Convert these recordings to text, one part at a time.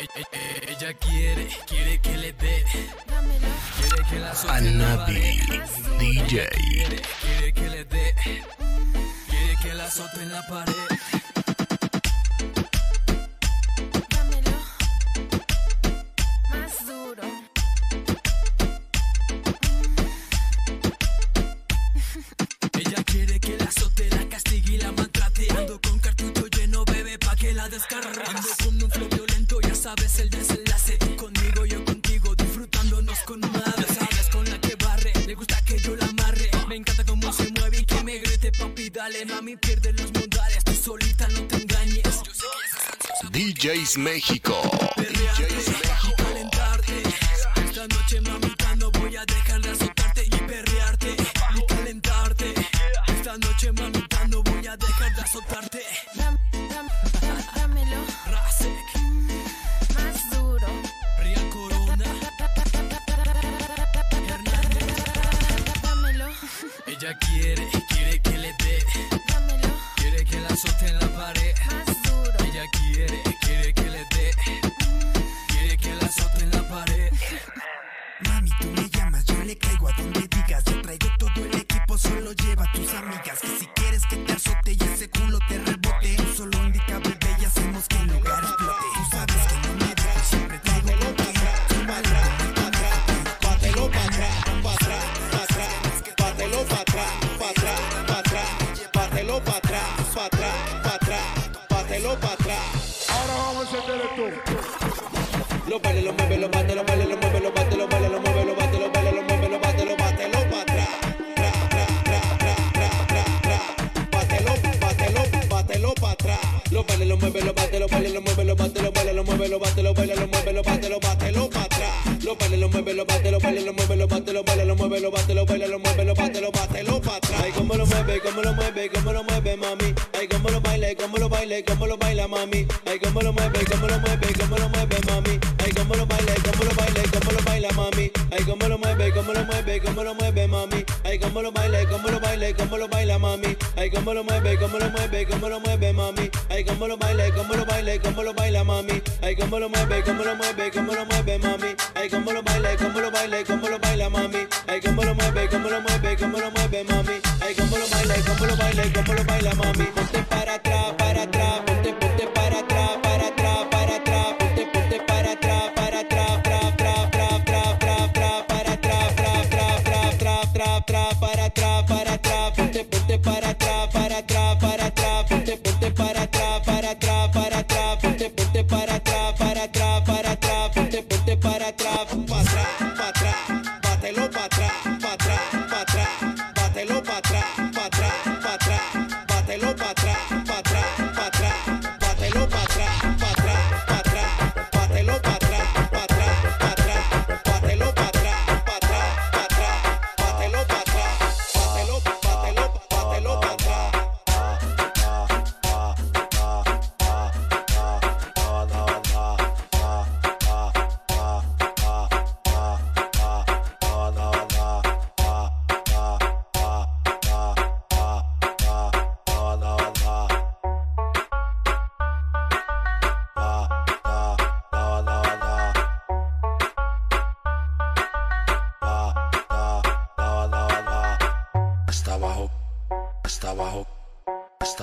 Ella quiere, quiere que le dé. Quiere que la Anabi. DJ. Quiere, quiere que le dé. Quiere que la azote en la pared. DJs México. DJs México. calentarte. Esta noche, mamita, no voy a dejar de azotarte y perrearte y calentarte. Esta noche, mamita, no voy a dejar de azotarte. Dam- dámelo Rasek, más duro. Real Corona, Hernández. Dámelo, Ella quiere, Lo baile, lo mueve, lo bate, lo lo mueve, lo bate, lo baile, lo mueve, lo bate, lo baile, lo mueve, lo bate, lo bate, lo atrás. Tra, tra, tra, tra, tra, atrás. Lo baile, lo mueve, lo bate, lo baile, lo mueve, lo bate, lo baile, lo mueve, lo bate, lo baile, lo mueve, lo bate, lo bate, lo. Lo lo mueve, lo bate, lo baile, lo mueve, lo bate, lo baile, lo lo bate, lo lo lo bate, lo bate, lo atrás. Ay, cómo lo mueve, cómo lo mueve, cómo lo mueve, mami. Ay, cómo lo baila, cómo lo baila, cómo lo baila, mami. Ay, cómo lo mueve, cómo lo mueve, cómo lo mueve, mami. Ay, cómo lo mueve, cómo lo mueve, cómo lo mueve, mami. Ay, cómo lo baila, cómo lo baila, cómo lo baila, mami. Ay, cómo lo mueve, cómo lo mueve, cómo lo mueve, mami. Ay, cómo lo baila, cómo lo baila, cómo lo baila, mami. Ay, cómo lo mueve, cómo lo mueve, cómo lo mueve, mami. Ay, cómo lo baila, cómo lo baila, cómo lo baila, mami. Ay, cómo lo mueve, cómo lo mueve, cómo lo mueve, mami. Ay, cómo lo baila, cómo lo baila, cómo lo baila, mami.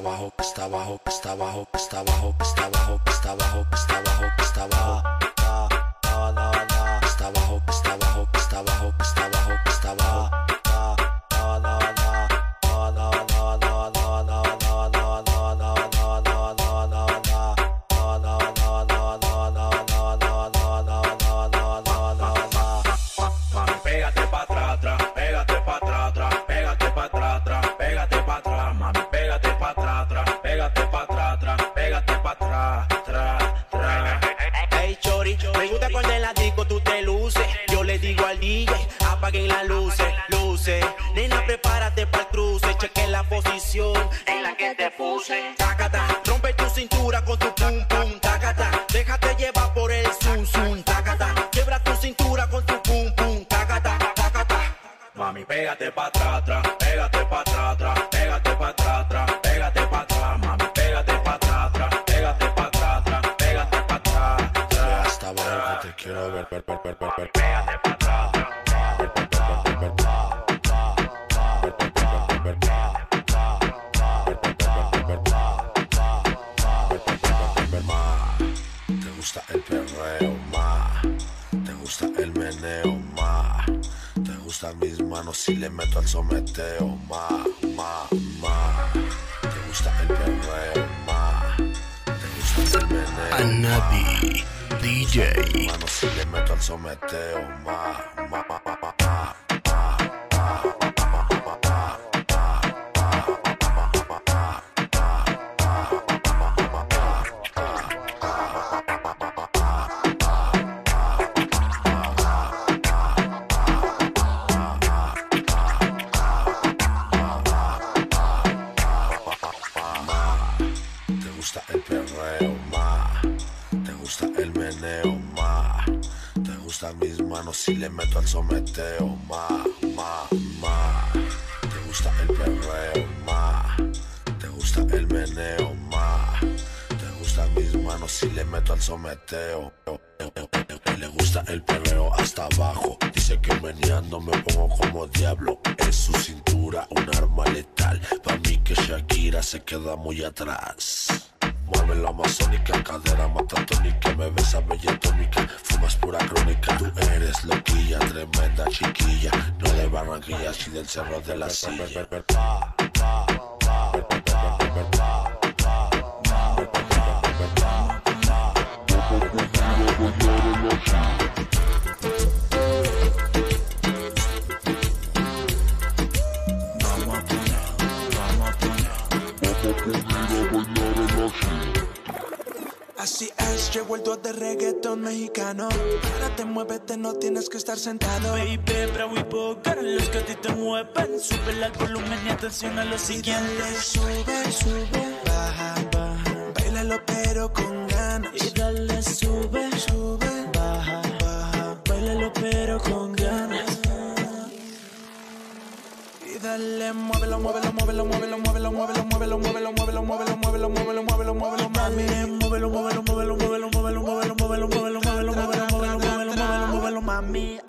Hasta abajo, hasta abajo, hasta abajo, hasta abajo, hasta abajo, te puse. Tácata, rompe tu cintura con tu pum pum, tácata. Déjate llevar por el zoom zoom, tácata. Quiebra tu cintura con tu pum pum, tácata, tácata. Mami, pégate pa' atrás, pégate gustan mis manos si le meto al someteo, ma, ma, ma. Te gusta el perreo, ma. Te gusta el meneo. Anabi DJ. Manos si le meto al someteo, ma, ma, ma, ma, Te gustan mis manos si le meto al someteo, ma, ma, ma. Te gusta el perreo, ma. Te gusta el meneo, ma. Te gustan mis manos si le meto al someteo. Le gusta el perreo hasta abajo. Dice que meneando me pongo como diablo. Es su cintura un arma letal. Pa' mí que Shakira se queda muy atrás. Mueve la amazónica, cadera matatónica. Me besa bella tónica, fumas pura crónica. Tú eres loquilla, tremenda chiquilla. No de Barranquilla, sí del cerro de la silla. Así es, llegó el dúo de reggaetón mexicano. Párate, muévete, no tienes que estar sentado. Baby, bravo y poker, los que a ti te mueven. Sube el volumen y atención a lo Y siguiente. dale, sube, sube, baja, baja. Bailalo pero con ganas. Y dale, sube, Sube, dale, muévelo, muévelo, muévelo, muévelo, muévelo, muévelo, muévelo, muévelo, muévelo, muévelo, muévelo, muévelo, muévelo, muévelo, mami. Muévelo, muévelo, muévelo, muévelo, muévelo, muévelo, muévelo, muévelo, muévelo, muévelo, muévelo, muévelo, muévelo, muévelo, mami.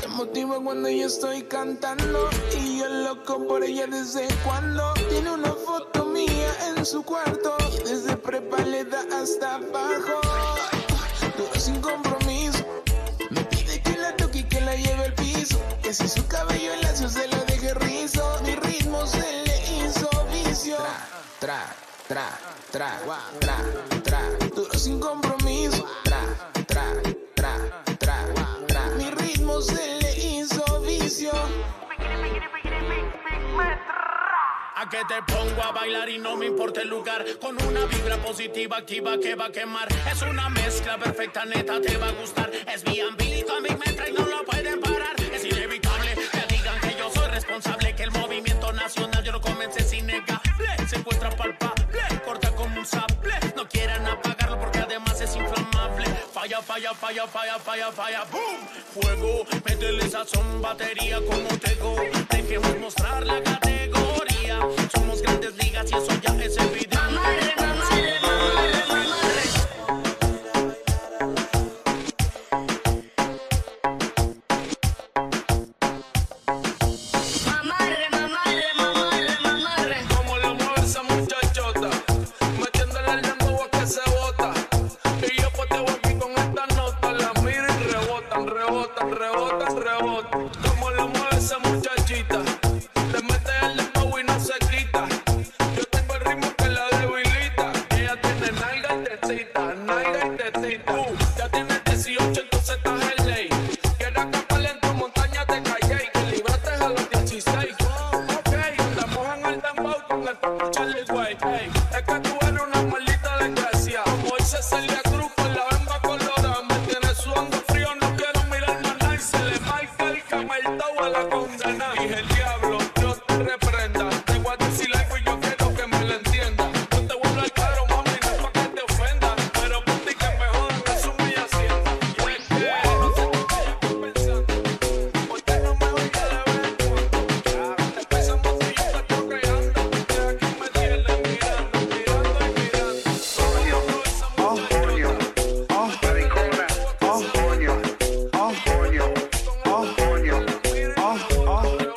Se motiva cuando yo estoy cantando y yo loco por ella desde cuando tiene una foto mía en su cuarto y desde prepa le da hasta abajo. Todo sin compromiso. La lleve piso. Que si su cabello es lacio se lo deje rizo. Mi ritmo se le hizo vicio. Tra, tra, tra, tra, tra, tra. Duro sin compromiso. A que te pongo a bailar y no me importa el lugar. Con una vibra positiva activa que va a quemar. Es una mezcla perfecta, neta, te va a gustar. Es B&B, también me trae, no lo pueden parar. Es inevitable que digan que yo soy responsable. Que el movimiento nacional yo lo comencé sin negarle. Se encuentra palpable, corta como un sable. No quieran apagarlo porque además es inflamable. Falla, falla, falla, falla, falla, falla, boom. Fuego, métele sazón, batería como tego. Dejemos mostrar la Somos grandes ligas y eso ya es evidente. Mamarre, mamarre, mamarre, Oh.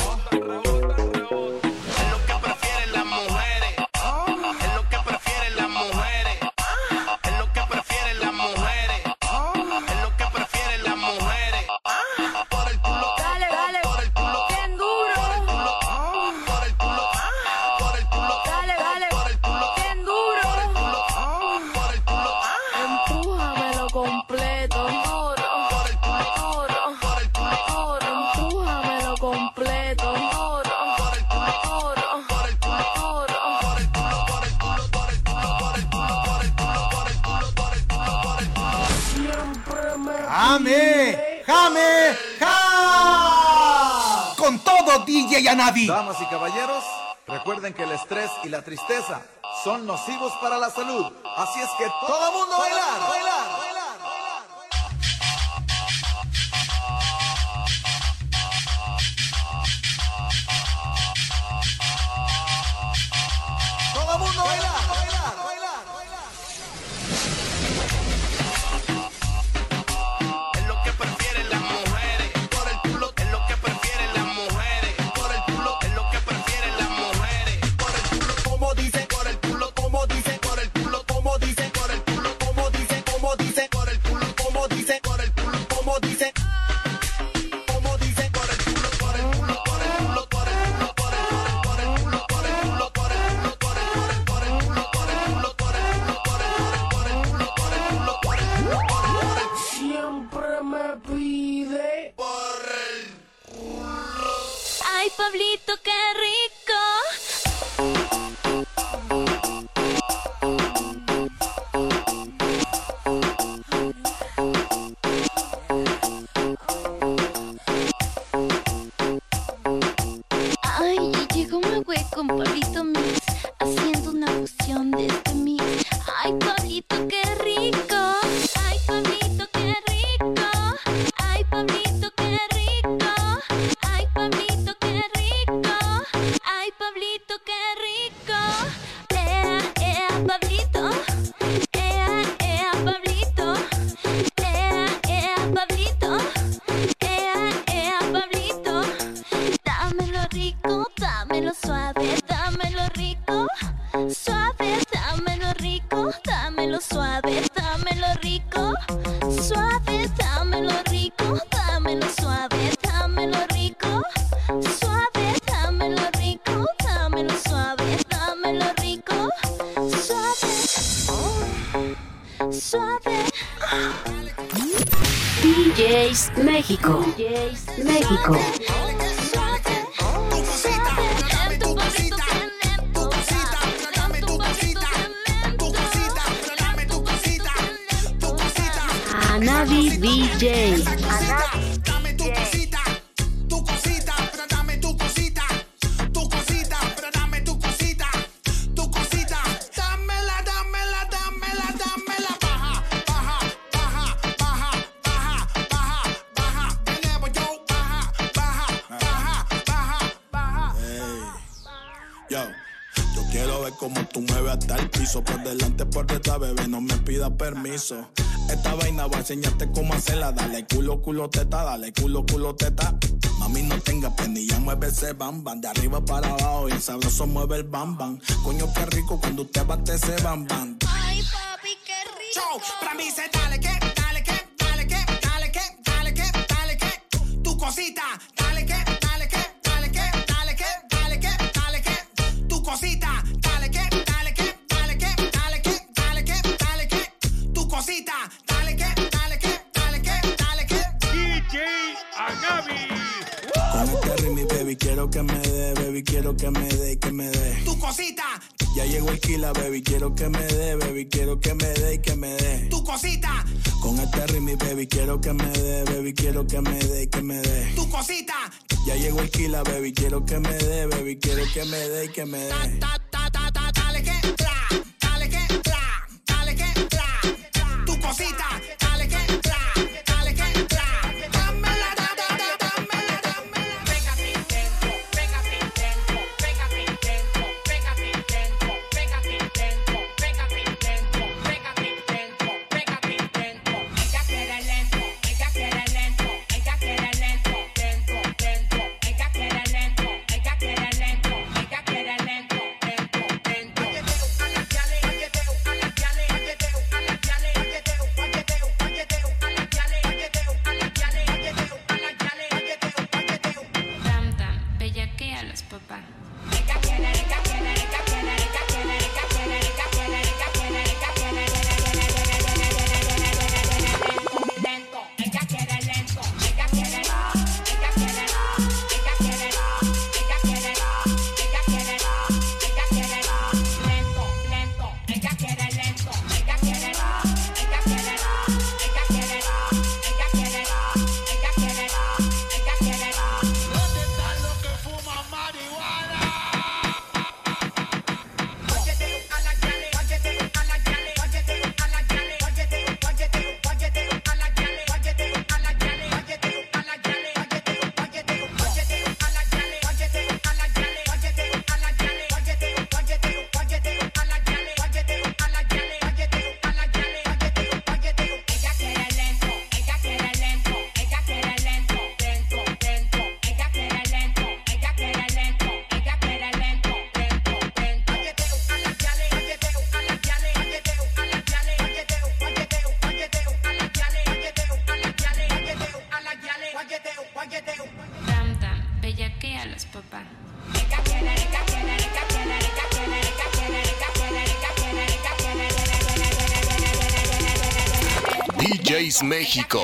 DJ Anavi. Damas y caballeros, recuerden que el estrés y la tristeza son nocivos para la salud. Así es que todo mundo bailar, bailar, Suave, dámelo rico, dámelo suave, dámelo rico. Suave, dámelo rico, dámelo suave, dámelo rico. Suave, suave. DJs México. México. DJ. Dame tu cosita, tu cosita, dame tu cosita, tu cosita, dame tu cosita, tu cosita, dámela, dámela, dámela, dámela, baja, baja, baja, baja, baja, baja, baja, yo, baja, baja, baja, baja, baja. Yo, yo quiero ver cómo tú mueves hasta el piso. Por delante, por detrás, bebé, pidas permiso. Esta vaina voy a enseñarte cómo hacerla. Dale culo, culo, teta, dale culo, culo, teta. Mami, no tenga penilla, mueve ese bam bam. De arriba para abajo y el sabroso mueve el bam bam. Coño, qué rico cuando usted bate ese bam bam. Ay, papi, qué rico. para mí se dale que, dale que, dale que, dale que, dale que, dale que, tu cosita, quiero que me dé, baby, quiero que me dé, que me dé. Tu cosita, Ya llegó el kila, baby, quiero que me dé, baby, quiero que me dé y que me dé. tu cosita, Con este ritmo, baby, quiero que me dé, baby, quiero que me dé y que me dé. tu cosita, Ya llegó el kila, baby, quiero que me dé, baby, quiero que me dé y que me dé. México.